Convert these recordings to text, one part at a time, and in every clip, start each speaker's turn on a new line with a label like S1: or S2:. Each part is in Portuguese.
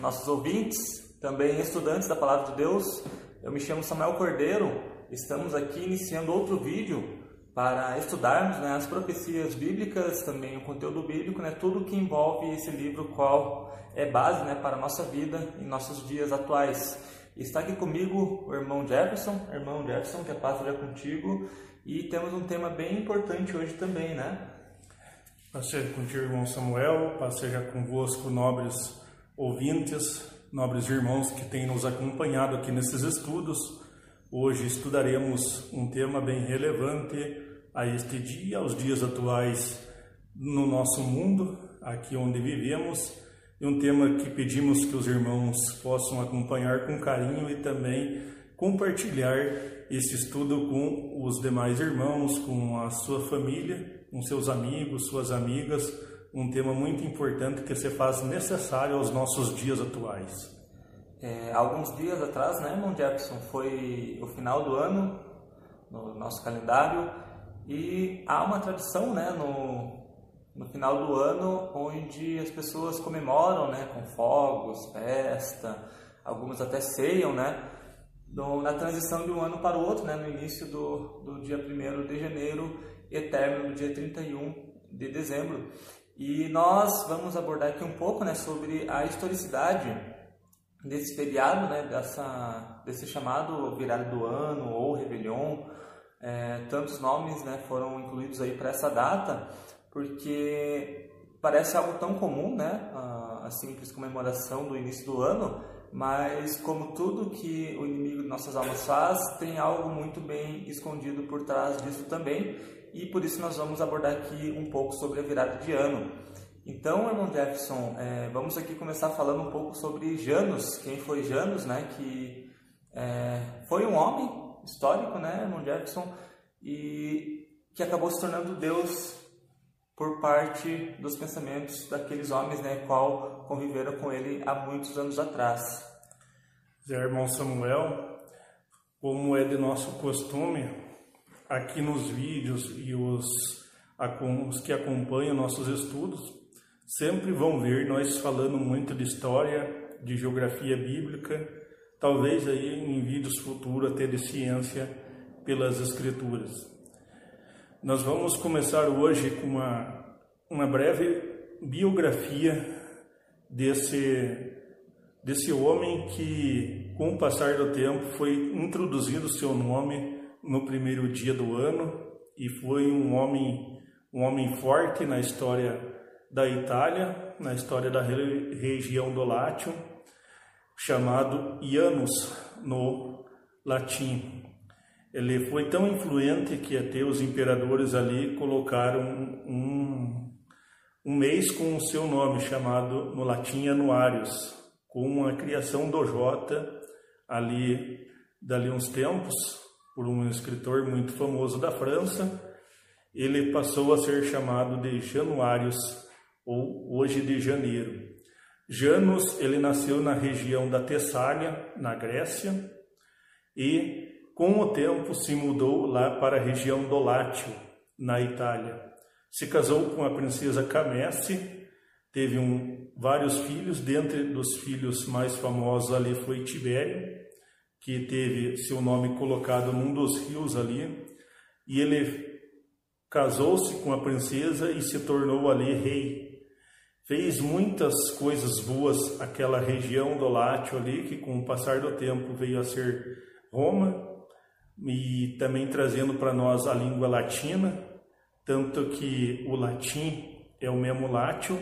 S1: nossos ouvintes, também estudantes da Palavra de Deus. Eu me chamo Samuel Cordeiro, estamos aqui iniciando outro vídeo para estudarmos né, as profecias bíblicas, também o conteúdo bíblico, né, tudo que envolve esse livro, qual é base né, para a nossa vida em nossos dias atuais. Está aqui comigo o irmão Jefferson, irmão Jefferson, que a paz esteja contigo, e temos um tema bem importante hoje também, né?
S2: Paz seja contigo, irmão Samuel, paz seja convosco, nobres ouvintes, nobres irmãos que têm nos acompanhado aqui nesses estudos. Hoje estudaremos um tema bem relevante a este dia, aos dias atuais no nosso mundo, aqui onde vivemos, e um tema que pedimos que os irmãos possam acompanhar com carinho e também compartilhar esse estudo com os demais irmãos, com a sua família com seus amigos, suas amigas, um tema muito importante que se faz necessário aos nossos dias atuais.
S1: É, alguns dias atrás, né, irmão Jefferson, foi o final do ano no nosso calendário e há uma tradição, né, no, no final do ano onde as pessoas comemoram, né, com fogos, festa, algumas até ceiam, né, no, na transição de um ano para o outro, né, no início do, do dia 1 de janeiro e término no dia 31 de dezembro. E nós vamos abordar aqui um pouco né, sobre a historicidade desse feriado, né, dessa, desse chamado virada do ano ou Réveillon. É, tantos nomes né, foram incluídos aí para essa data, porque parece algo tão comum, né, a simples comemoração do início do ano, mas como tudo que o inimigo de nossas almas faz, tem algo muito bem escondido por trás disso também, e por isso nós vamos abordar aqui um pouco sobre a virada de ano. Então, irmão Jefferson, é, vamos aqui começar falando um pouco sobre Janus, quem foi Janus, né, que é, foi um homem histórico, né, irmão Jefferson, e que acabou se tornando Deus por parte dos pensamentos daqueles homens, né, qual conviveram com ele há muitos anos atrás.
S2: Zé, irmão Samuel, como é de nosso costume, aqui nos vídeos e os, os que acompanham nossos estudos, sempre vão ver nós falando muito de história, de geografia bíblica, talvez aí em vídeos futuros até de ciência pelas escrituras. Nós vamos começar hoje com uma, uma breve biografia desse, desse homem que, com o passar do tempo, foi introduzido seu nome no primeiro dia do ano e foi um homem, um homem forte na história da Itália, na história da região do Lácio, chamado Ianus no latim. Ele foi tão influente que até os imperadores ali colocaram um, um mês com o seu nome, chamado no latim Anuários, com a criação do Jota ali, dali uns tempos, por um escritor muito famoso da França, ele passou a ser chamado de Januários, ou hoje de Janeiro. Janus, ele nasceu na região da Tessália, na Grécia, e com o tempo se mudou lá para a região do Látio, na Itália. Se casou com a princesa Camesse, teve um, vários filhos, dentre dos filhos mais famosos ali foi Tibério, que teve seu nome colocado num dos rios ali, e ele casou-se com a princesa e se tornou ali rei. Fez muitas coisas boas aquela região do Látio ali, que com o passar do tempo veio a ser Roma, e também trazendo para nós a língua latina, tanto que o latim é o mesmo látio,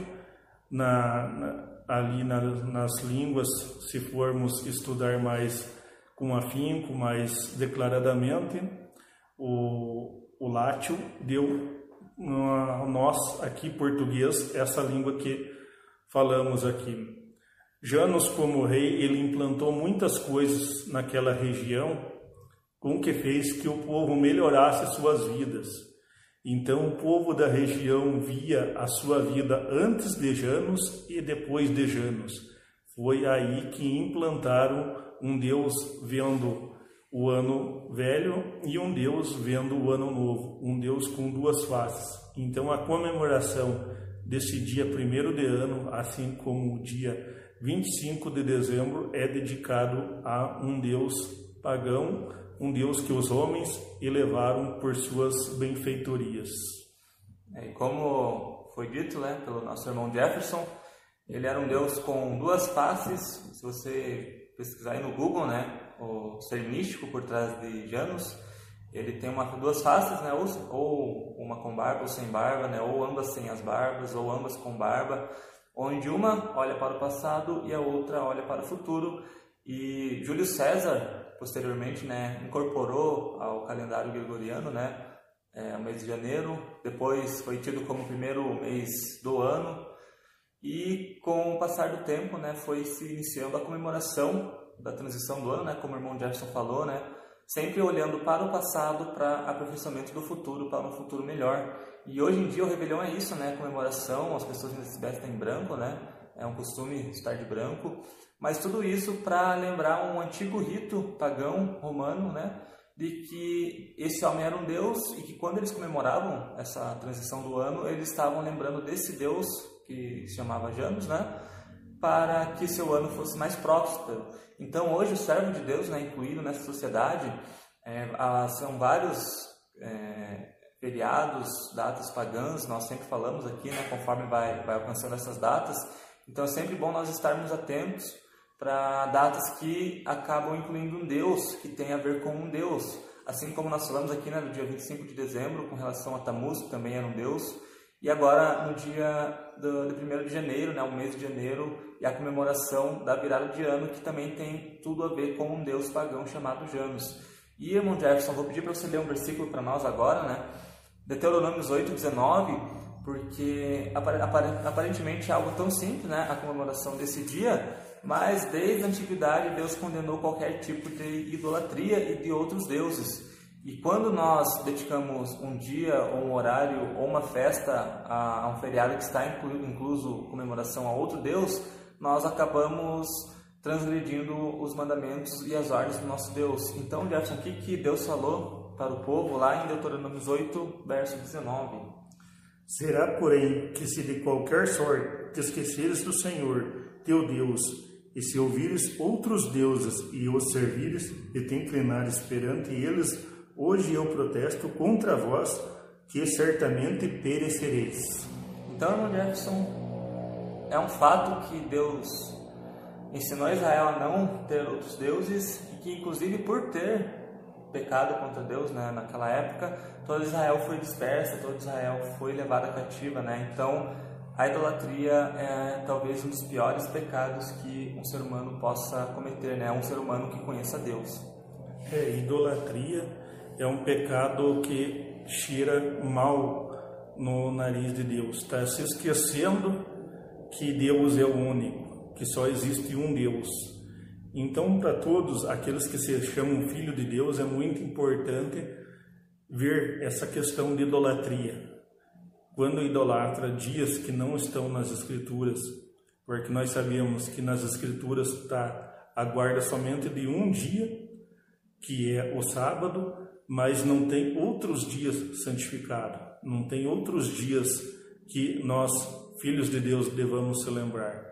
S2: na, na, ali na, nas línguas, se formos estudar mais com afinco, mais declaradamente, o, o deu a nós aqui português essa língua que falamos aqui. Janos, como rei, ele implantou muitas coisas naquela região, com que fez que o povo melhorasse suas vidas. Então, o povo da região via a sua vida antes de Janos e depois de Janos. Foi aí que implantaram um Deus vendo o ano velho e um Deus vendo o ano novo, um Deus com duas faces. Então, a comemoração desse dia primeiro de ano, assim como o dia 25 de dezembro, é dedicado a um Deus pagão, um Deus que os homens elevaram por suas benfeitorias.
S1: É, e como foi dito né, pelo nosso irmão Jefferson, ele era um Deus com duas faces. Se você pesquisar aí no Google, né, o ser místico por trás de Janus, ele tem uma, duas faces, né? ou, ou uma com barba ou sem barba, né? ou ambas sem as barbas, ou ambas com barba, onde uma olha para o passado e a outra olha para o futuro. E Júlio César, posteriormente, né, incorporou ao calendário gregoriano, né, é, o mês de janeiro, depois foi tido como o primeiro mês do ano, e com o passar do tempo, né, foi se iniciando a comemoração da transição do ano, né, como o irmão Jefferson falou, né, sempre olhando para o passado para aperfeiçoamento do futuro, para um futuro melhor. E hoje em dia o Rebelião é isso, né, comemoração, as pessoas se vestem em branco, né, é um costume estar de branco, mas tudo isso para lembrar um antigo rito pagão romano, né, de que esse homem era um deus e que quando eles comemoravam essa transição do ano, eles estavam lembrando desse deus que se chamava Janus, né, para que seu ano fosse mais próspero. Então, hoje, o servo de Deus, né, incluído nessa sociedade, é, são vários é, feriados, datas pagãs, nós sempre falamos aqui, né, conforme vai, vai alcançando essas datas. Então, é sempre bom nós estarmos atentos para datas que acabam incluindo um Deus, que tem a ver com um Deus. Assim como nós falamos aqui né, no dia 25 de dezembro, com relação a Tammuz, que também era um Deus. E agora, no dia do, do 1 de janeiro, né, o mês de janeiro, e a comemoração da virada de ano, que também tem tudo a ver com um deus pagão chamado Janus. E, irmão Jefferson, vou pedir para você ler um versículo para nós agora, né? Deuteronômios 8, 19, porque aparentemente é algo tão simples, né? A comemoração desse dia, mas desde a antiguidade Deus condenou qualquer tipo de idolatria e de outros deuses. E quando nós dedicamos um dia, ou um horário, ou uma festa a, um feriado que está incluído, incluso comemoração a outro Deus, nós acabamos transgredindo os mandamentos e as ordens do nosso Deus. Então, Jefferson, o que, Deus falou para o povo lá em Deuteronômio 8, verso 19?
S2: Será, porém, que se de qualquer sorte te esqueceres do Senhor, teu Deus, e se ouvires outros deuses e os servires e te inclinares perante eles, hoje eu protesto contra vós, que certamente perecereis.
S1: Então, Jefferson, é um fato que Deus ensinou Israel a não ter outros deuses e que, inclusive, por ter pecado contra Deus né, naquela época, todo Israel foi dispersa, todo Israel foi levado cativa. Né? Então, a idolatria é talvez um dos piores pecados que um ser humano possa cometer, né? um ser humano que conheça Deus.
S2: É, idolatria é um pecado que cheira mal no nariz de Deus, está se esquecendo que Deus é o único, que só existe um Deus. Então, para todos aqueles que se chamam filho de Deus, é muito importante ver essa questão de idolatria. Quando idolatra dias que não estão nas Escrituras, porque nós sabemos que nas Escrituras está a guarda somente de um dia, que é o sábado, mas não tem outros dias santificados, não tem outros dias que nós filhos de Deus, devamos se lembrar.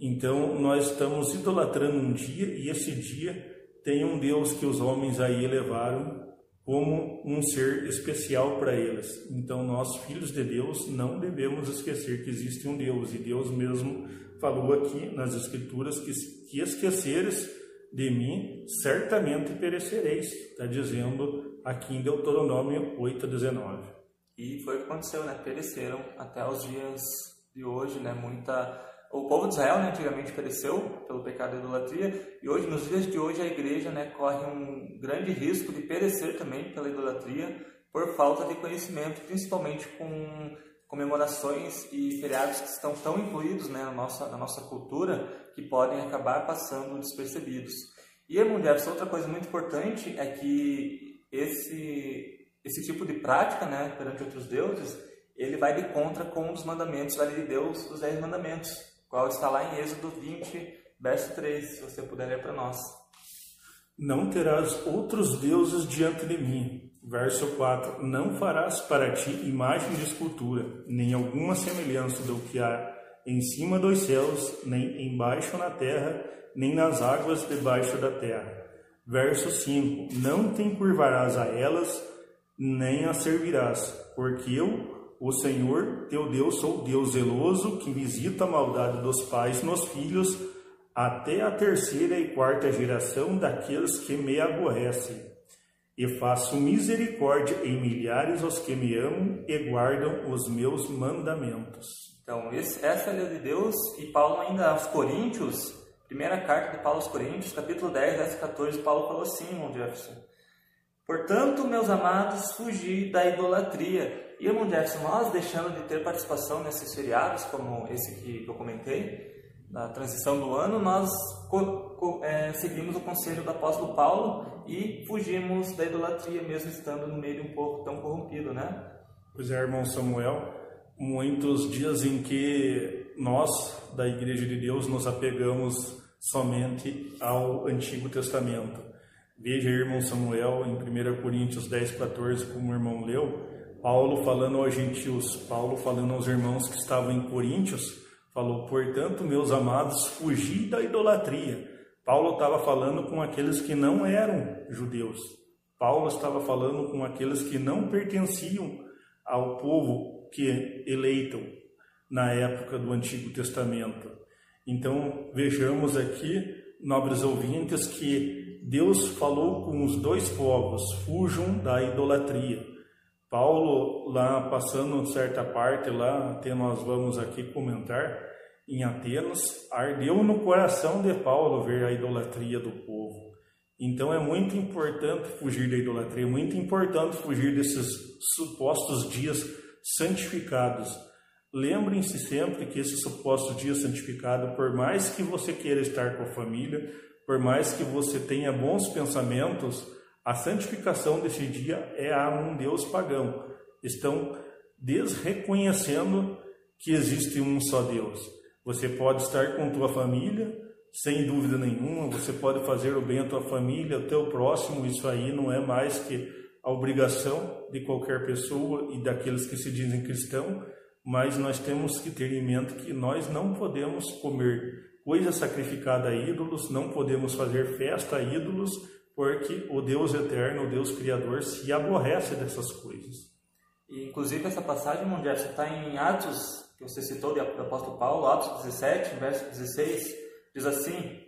S2: Então, nós estamos idolatrando um dia e esse dia tem um Deus que os homens aí elevaram como um ser especial para eles. Então, nós, filhos de Deus, não devemos esquecer que existe um Deus e Deus mesmo falou aqui nas Escrituras que, que esqueceres de mim, certamente perecereis. Está dizendo aqui em Deuteronômio 8,19.
S1: E foi o que aconteceu, né? Pereceram até os dias de hoje, né? Muita o povo de Israel, né, antigamente pereceu pelo pecado da idolatria, e hoje, nos dias de hoje, a igreja né, corre um grande risco de perecer também pela idolatria por falta de conhecimento, principalmente com comemorações e feriados que estão tão incluídos né, na, nossa, na nossa cultura que podem acabar passando despercebidos. E, Jefferson, outra coisa muito importante é que esse, esse tipo de prática né, perante outros deuses, ele vai de contra com um dos mandamentos da lei de Deus, os dez mandamentos, qual está lá em Êxodo 20, verso 3, se você puder ler para nós.
S2: Não terás outros deuses diante de mim. Verso 4: Não farás para ti imagem de escultura, nem alguma semelhança do que há em cima dos céus, nem embaixo na terra, nem nas águas debaixo da terra. Verso 5: Não te encurvarás a elas, nem as servirás, porque eu, o Senhor teu Deus, sou Deus zeloso, que visita a maldade dos pais nos filhos, até a terceira e quarta geração daqueles que me aborrecem e faço misericórdia em milhares aos que me amam e guardam os meus mandamentos.
S1: Então, esse, essa é a lei de Deus, e Paulo ainda aos Coríntios, primeira carta de Paulo aos Coríntios, capítulo 10, verso 14, Paulo falou assim, irmão Jefferson, Portanto, meus amados, fugi da idolatria. E, irmão Jefferson, nós deixando de ter participação nesses feriados, como esse que eu comentei, na transição do ano, nós é, seguimos o conselho do apóstolo Paulo e fugimos da idolatria, mesmo estando no meio um povo tão corrompido, né?
S2: Pois é, irmão Samuel, muitos dias em que nós, da Igreja de Deus, nos apegamos somente ao Antigo Testamento. Veja, irmão Samuel, em 1 Coríntios 10, 14, como o irmão leu, Paulo falando aos gentios, Paulo falando aos irmãos que estavam em Coríntios, falou: Portanto, meus amados, fugi da idolatria. Paulo estava falando com aqueles que não eram judeus. Paulo estava falando com aqueles que não pertenciam ao povo que eleitam na época do Antigo Testamento. Então, vejamos aqui, nobres ouvintes, que Deus falou com os dois povos: fujam da idolatria. Paulo, lá passando certa parte, lá até nós vamos aqui comentar, em Atenas, ardeu no coração de Paulo ver a idolatria do povo. Então é muito importante fugir da idolatria, é muito importante fugir desses supostos dias santificados. Lembrem-se sempre que esses supostos dias santificados, por mais que você queira estar com a família, por mais que você tenha bons pensamentos, a santificação desse dia é a um Deus pagão. Estão desreconhecendo que existe um só Deus. Você pode estar com tua família, sem dúvida nenhuma, você pode fazer o bem à tua família, ao teu próximo, isso aí não é mais que a obrigação de qualquer pessoa e daqueles que se dizem cristão, mas nós temos que ter em mente que nós não podemos comer coisa sacrificada a ídolos, não podemos fazer festa a ídolos, porque o Deus eterno, o Deus criador, se aborrece dessas coisas.
S1: E, inclusive, essa passagem, mundial está em Atos que você citou do apóstolo Paulo, Atos 17, verso 16, diz assim: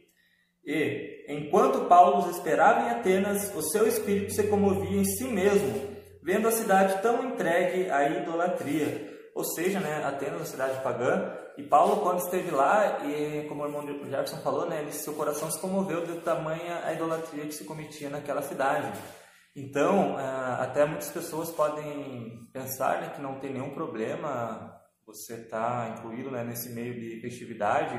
S1: E, enquanto Paulo os esperava em Atenas, o seu espírito se comovia em si mesmo, vendo a cidade tão entregue à idolatria. Ou seja, né, Atenas, uma cidade pagã, e Paulo, quando esteve lá, e como o irmão Jefferson falou, né, seu coração se comoveu de tamanha a idolatria que se cometia naquela cidade. Então, ah, até muitas pessoas podem pensar né, que não tem nenhum problema você está incluído né, nesse meio de festividade,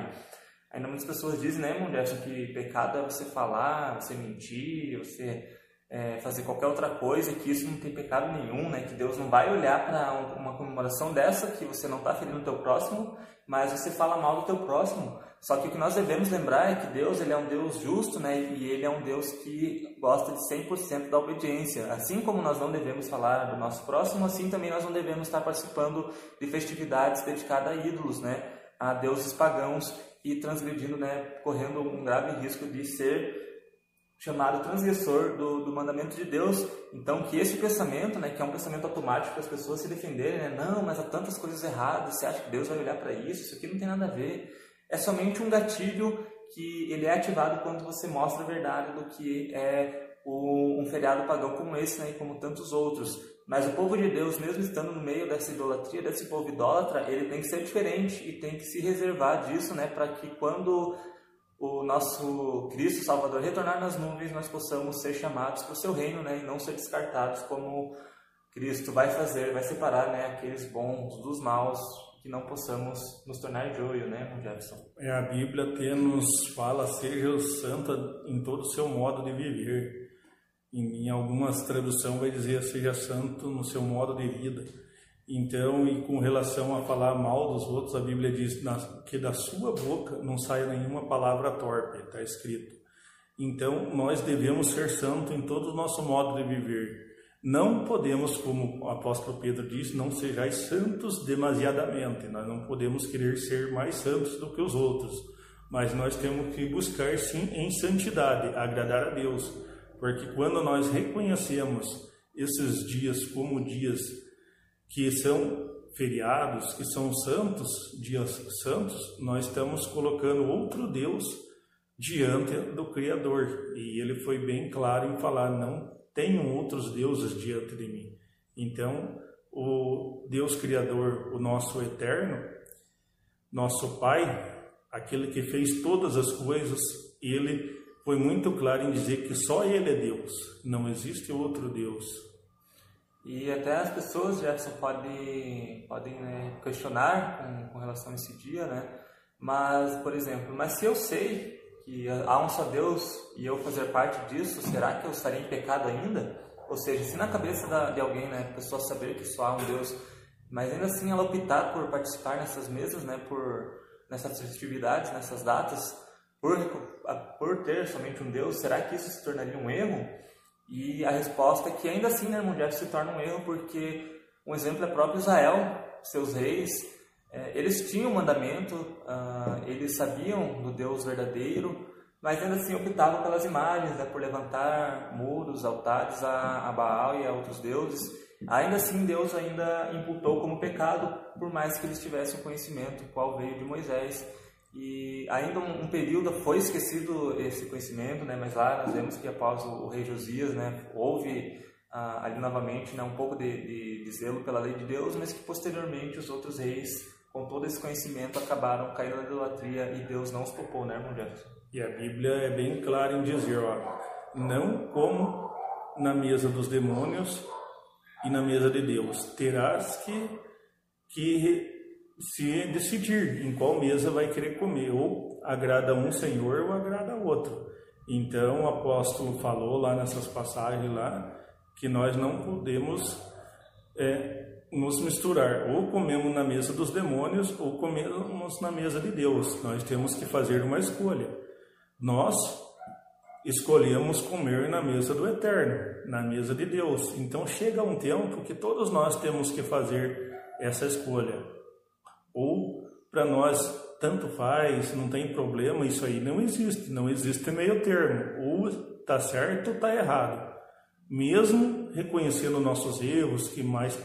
S1: ainda muitas pessoas dizem, né, mulher, que pecado é você falar, você mentir, você é, fazer qualquer outra coisa, que isso não tem pecado nenhum, né, que Deus não vai olhar para uma comemoração dessa, que você não está ferindo o teu próximo, mas você fala mal do teu próximo. Só que o que nós devemos lembrar é que Deus ele é um Deus justo, né? E ele é um Deus que gosta de 100% da obediência. Assim como nós não devemos falar do nosso próximo, assim também nós não devemos estar participando de festividades dedicadas a ídolos, né? A deuses pagãos e transgredindo, né? Correndo um grave risco de ser chamado transgressor do, do mandamento de Deus. Então, que esse pensamento, né, que é um pensamento automático para as pessoas se defenderem, né, não, mas há tantas coisas erradas, você acha que Deus vai olhar para isso? Isso aqui não tem nada a ver é somente um gatilho que ele é ativado quando você mostra a verdade do que é um feriado pagão como esse, né, e como tantos outros. Mas o povo de Deus, mesmo estando no meio dessa idolatria, desse povo idólatra, ele tem que ser diferente e tem que se reservar disso, né, para que quando o nosso Cristo Salvador retornar nas nuvens, nós possamos ser chamados para o seu reino, né, e não ser descartados como Cristo vai fazer, vai separar né, aqueles bons dos maus, que não possamos nos tornar joio, né, Jefferson?
S2: É, a Bíblia até nos fala, seja santa em todo o seu modo de viver. Em, em algumas traduções vai dizer, seja santo no seu modo de vida. Então, e com relação a falar mal dos outros, a Bíblia diz que da sua boca não saia nenhuma palavra torpe, está escrito. Então, nós devemos ser santos em todo o nosso modo de viver. Não podemos, como o apóstolo Pedro diz, não sejais santos demasiadamente. Nós não podemos querer ser mais santos do que os outros, mas nós temos que buscar sim em santidade, agradar a Deus, porque quando nós reconhecemos esses dias como dias que são feriados, que são santos, dias santos, nós estamos colocando outro Deus diante do Criador. E ele foi bem claro em falar: não tenham outros deuses diante de mim. Então, o Deus Criador, o nosso eterno, nosso Pai, aquele que fez todas as coisas, ele foi muito claro em dizer que só Ele é Deus, não existe outro Deus.
S1: E até as pessoas, Jefferson, podem, podem né, questionar com, com relação a esse dia, né? Mas, por exemplo, mas se eu sei que há Deus e eu fazer parte disso, será que eu estaria em pecado ainda? Ou seja, se na cabeça da, de alguém, né, a pessoa saber que só há um Deus, mas ainda assim ela optar por participar nessas mesas, né, por nessas festividades, nessas datas, por, por ter somente um Deus, será que isso se tornaria um erro? E a resposta é que ainda assim, né, Jeff, se torna um erro porque um exemplo é próprio Israel, seus reis, eles tinham o mandamento, uh, eles sabiam do Deus verdadeiro, mas ainda assim optavam pelas imagens, né, por levantar muros, altares a, a Baal e a outros deuses. Ainda assim, Deus ainda imputou como pecado, por mais que eles tivessem conhecimento, qual veio de Moisés. E ainda um, um, período foi esquecido esse conhecimento, né, mas lá nós vemos que após o, o rei Josias, né, houve ah, ali novamente né, um pouco de, de, de zelo pela lei de Deus, mas que posteriormente os outros reis com todo esse conhecimento, acabaram caindo na idolatria e Deus não os poupou, né, irmão Jefferson?
S2: E a Bíblia é bem clara em dizer, ó, não como na mesa dos demônios e na mesa de Deus. Terás que, que se decidir em qual mesa vai querer comer, ou agrada um Senhor ou agrada outro. Então o apóstolo falou lá nessas passagens lá que nós não podemos é, nos misturar. Ou comemos na mesa dos demônios ou comemos na mesa de Deus. Nós temos que fazer uma escolha. Nós escolhemos comer na mesa do Eterno, na mesa de Deus. Então chega um tempo que todos nós temos que fazer essa escolha. Ou para nós tanto faz, não tem problema, isso aí não existe, não existe meio termo. Ou tá certo ou tá errado. Mesmo reconhecendo nossos erros, que mais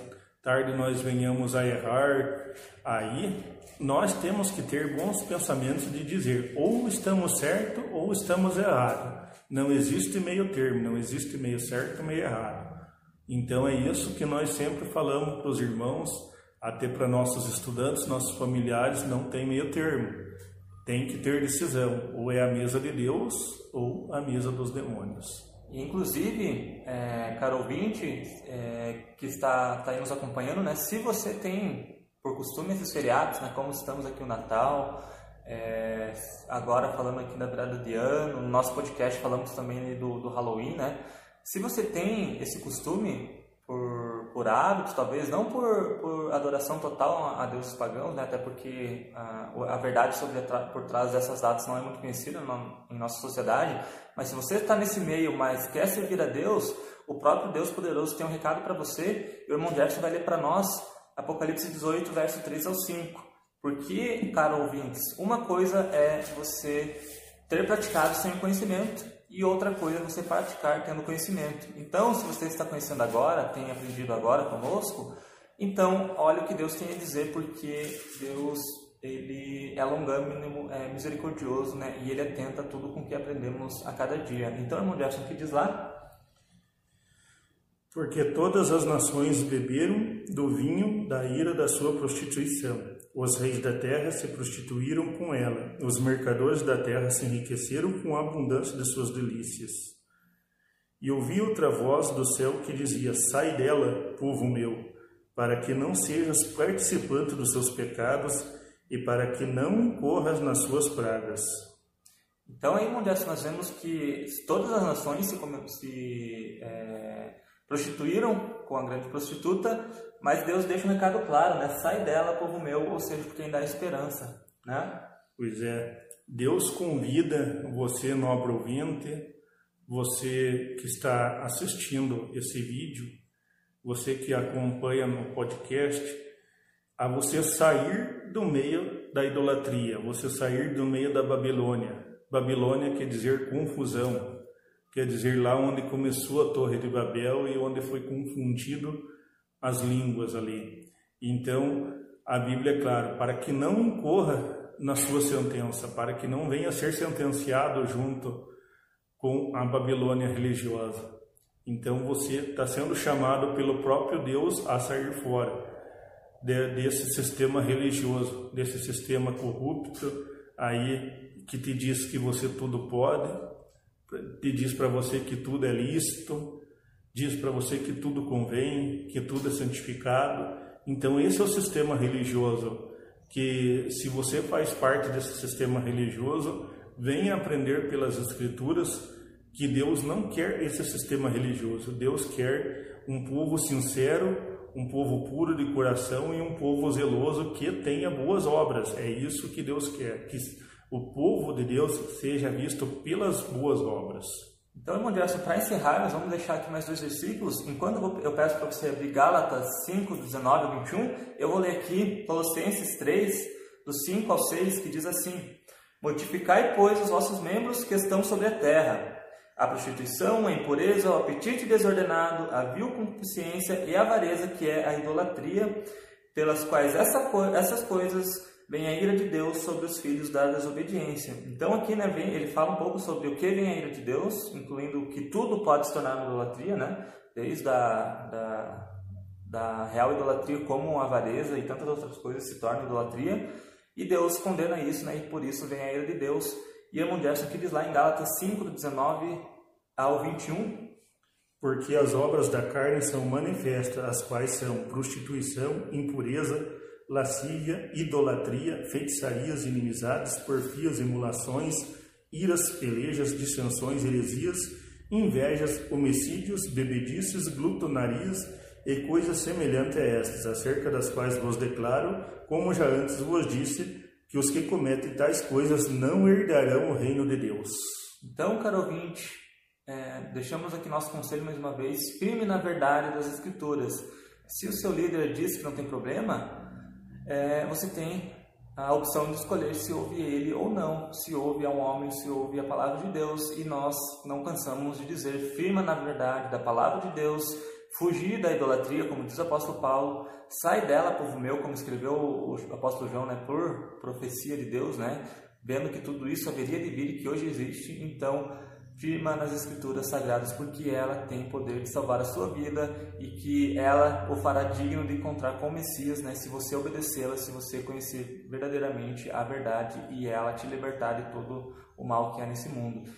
S2: tarde nós venhamos a errar, aí nós temos que ter bons pensamentos de dizer ou estamos certo ou estamos errado. Não existe meio termo, não existe meio certo meio errado. Então é isso que nós sempre falamos para os irmãos, até para nossos estudantes, nossos familiares, não tem meio termo. Tem que ter decisão, ou é a mesa de Deus ou a mesa dos demônios.
S1: Inclusive, é, caro ouvinte é, que está, está aí nos acompanhando, né, se você tem por costume esses feriados, né, como estamos aqui o Natal, é, agora falando aqui da virada de ano, no nosso podcast falamos também do, do Halloween, né? Se você tem esse costume, por, por hábito, talvez, não por, por adoração total a deuses pagãos, né? até porque a, a verdade sobre por trás dessas datas não é muito conhecida em nossa sociedade, mas se você está nesse meio, mas quer servir a Deus, o próprio Deus poderoso tem um recado para você, e o irmão Jefferson vai ler para nós Apocalipse 18, verso 3 ao 5. Porque, caro ouvintes, uma coisa é você ter praticado sem conhecimento e outra coisa é você praticar tendo conhecimento. Então, se você está conhecendo agora, tem aprendido agora conosco, então olha o que Deus tem a dizer, porque Deus ele é longânimo, é misericordioso, né? E ele atenta tudo com que aprendemos a cada dia. Então, irmão Jefferson, o que diz lá?
S2: Porque todas as nações beberam do vinho da ira da sua prostituição. Os reis da terra se prostituíram com ela, os mercadores da terra se enriqueceram com a abundância de suas delícias. E ouvi outra voz do céu que dizia: Sai dela, povo meu, para que não sejas participante dos seus pecados e para que não incorras nas suas pragas.
S1: Então, aí, onde nós vemos que todas as nações se, se é, prostituíram com a grande prostituta, mas Deus deixa um recado claro, né? Sai dela, povo meu, ou seja, porque ainda há esperança, né?
S2: Pois é, Deus convida você, nobre ouvinte, você que está assistindo esse vídeo, você que acompanha no podcast, a você sair do meio da idolatria, você sair do meio da Babilônia. Babilônia quer dizer confusão, quer dizer lá onde começou a Torre de Babel e onde foi confundido as línguas ali. Então, a Bíblia é clara, para que não incorra na sua sentença, para que não venha a ser sentenciado junto com a Babilônia religiosa. Então você está sendo chamado pelo próprio Deus a sair fora de, desse sistema religioso, desse sistema corrupto aí que te diz que você tudo pode, te diz para você que tudo é lícito, diz para você que tudo convém, que tudo é santificado. Então esse é o sistema religioso que se você faz parte desse sistema religioso, venha aprender pelas escrituras que Deus não quer esse sistema religioso. Deus quer um povo sincero, um povo puro de coração e um povo zeloso que tenha boas obras. É isso que Deus quer, que o povo de Deus seja visto pelas boas obras.
S1: Então, irmão Gerson, para encerrar, nós vamos deixar aqui mais dois versículos. Enquanto eu peço para você abrir Gálatas 5, 19 a 21, eu vou ler aqui Colossenses 3, do 5 ao 6, que diz assim: Mortificai, pois, os vossos membros que estão sobre a terra, a prostituição, a impureza, o apetite desordenado, a vil concupiscência e a avareza, que é a idolatria, pelas quais essa, essas coisas vem a ira de Deus sobre os filhos da desobediência. Então aqui né, vem, ele fala um pouco sobre o que vem a ira de Deus, incluindo que tudo pode se tornar idolatria, né? desde a da, da real idolatria como avareza e tantas outras coisas se tornam idolatria, e Deus condena isso, né? e por isso vem a ira de Deus. E Irmão Gerson aqui diz lá em Gálatas 5, 19 ao 21,
S2: porque as obras da carne são manifestas, as quais são prostituição, impureza, lascívia, idolatria, feitiçarias, inimizades, porfias, emulações, iras, pelejas, dissensões, heresias, invejas, homicídios, bebedices, glutonarias e coisas semelhantes a estas, acerca das quais vos declaro, como já antes vos disse, que os que cometem tais coisas não herdarão o reino de Deus.
S1: Então, caro ouvinte, é, deixamos aqui nosso conselho mais uma vez, firme na verdade das Escrituras. Se o seu líder diz que não tem problema, é, você tem a opção de escolher se ouve ele ou não, se ouve a um homem, se ouve a palavra de Deus, e nós não cansamos de dizer, firma na verdade da palavra de Deus, fugir da idolatria, como diz o apóstolo Paulo, sai dela, povo meu, como escreveu o apóstolo João, né, por profecia de Deus, né, vendo que tudo isso haveria de vir e que hoje existe, então firma nas escrituras sagradas, porque ela tem poder de salvar a sua vida e que ela o fará digno de encontrar com o Messias, né? Se você obedecê-la, se você conhecer verdadeiramente a verdade e ela te libertar de todo o mal que há nesse mundo.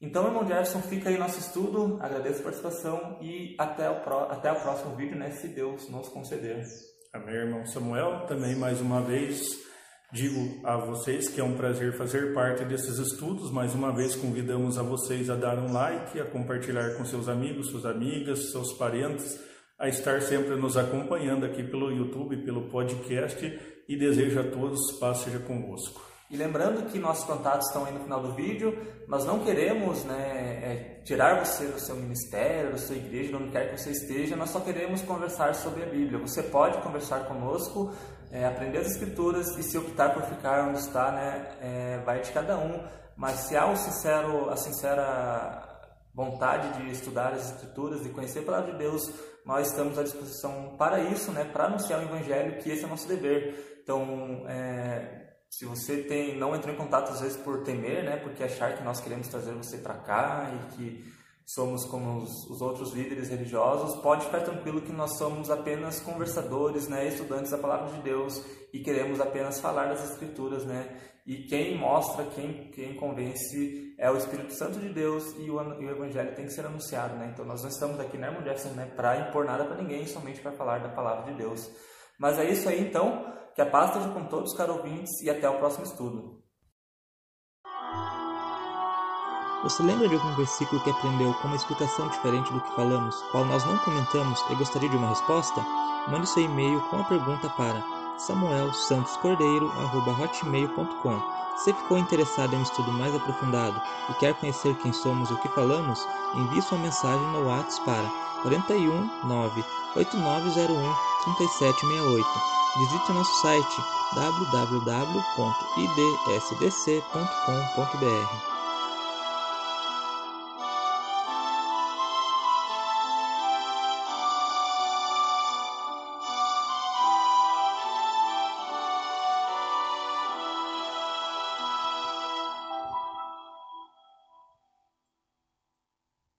S1: Então, irmão Jefferson, fica aí nosso estudo. Agradeço a participação e até o, pro, até o próximo vídeo, né? Se Deus nos conceder.
S2: Amém, irmão Samuel. Também mais uma vez Digo a vocês que é um prazer fazer parte desses estudos. Mais uma vez convidamos a vocês a dar um like, a compartilhar com seus amigos, suas amigas, seus parentes, a estar sempre nos acompanhando aqui pelo YouTube, pelo podcast e desejo a todos paz seja convosco.
S1: E lembrando que nossos contatos estão aí no final do vídeo, nós não queremos né, é, tirar você do seu ministério, da sua igreja, onde quer que você esteja, nós só queremos conversar sobre a Bíblia. Você pode conversar conosco é, aprender as escrituras e se optar por ficar onde está, né, é, vai de cada um. Mas se há o sincero, a sincera vontade de estudar as escrituras, de conhecer a palavra de Deus, nós estamos à disposição para isso, né, para anunciar o evangelho, que esse é o nosso dever. Então, é, se você tem, não entrou em contato às vezes por temer, né, porque achar que nós queremos trazer você para cá e que somos como os, os, outros líderes religiosos, pode ficar tranquilo que nós somos apenas conversadores, né, estudantes da palavra de Deus e queremos apenas falar das escrituras, né,
S3: E quem mostra, quem, quem convence é o Espírito Santo de Deus e o, e o Evangelho tem que ser anunciado. Né? Então nós não estamos aqui na Irmão Jefferson né, para impor nada para ninguém, somente para falar da palavra de Deus. Mas é isso aí então, que a paz esteja com todos, caros ouvintes, e até o próximo estudo.
S1: Você lembra de algum versículo que aprendeu com uma explicação diferente do que falamos, qual nós não comentamos e gostaria de uma resposta? Mande seu e-mail com a pergunta para samuelsantoscordeiro.hotmail.com Se ficou interessado em um estudo mais aprofundado e quer conhecer quem somos e o que falamos, envie sua mensagem no WhatsApp para 41 9 8901 3768. Visite nosso site www.idsdc.com.br.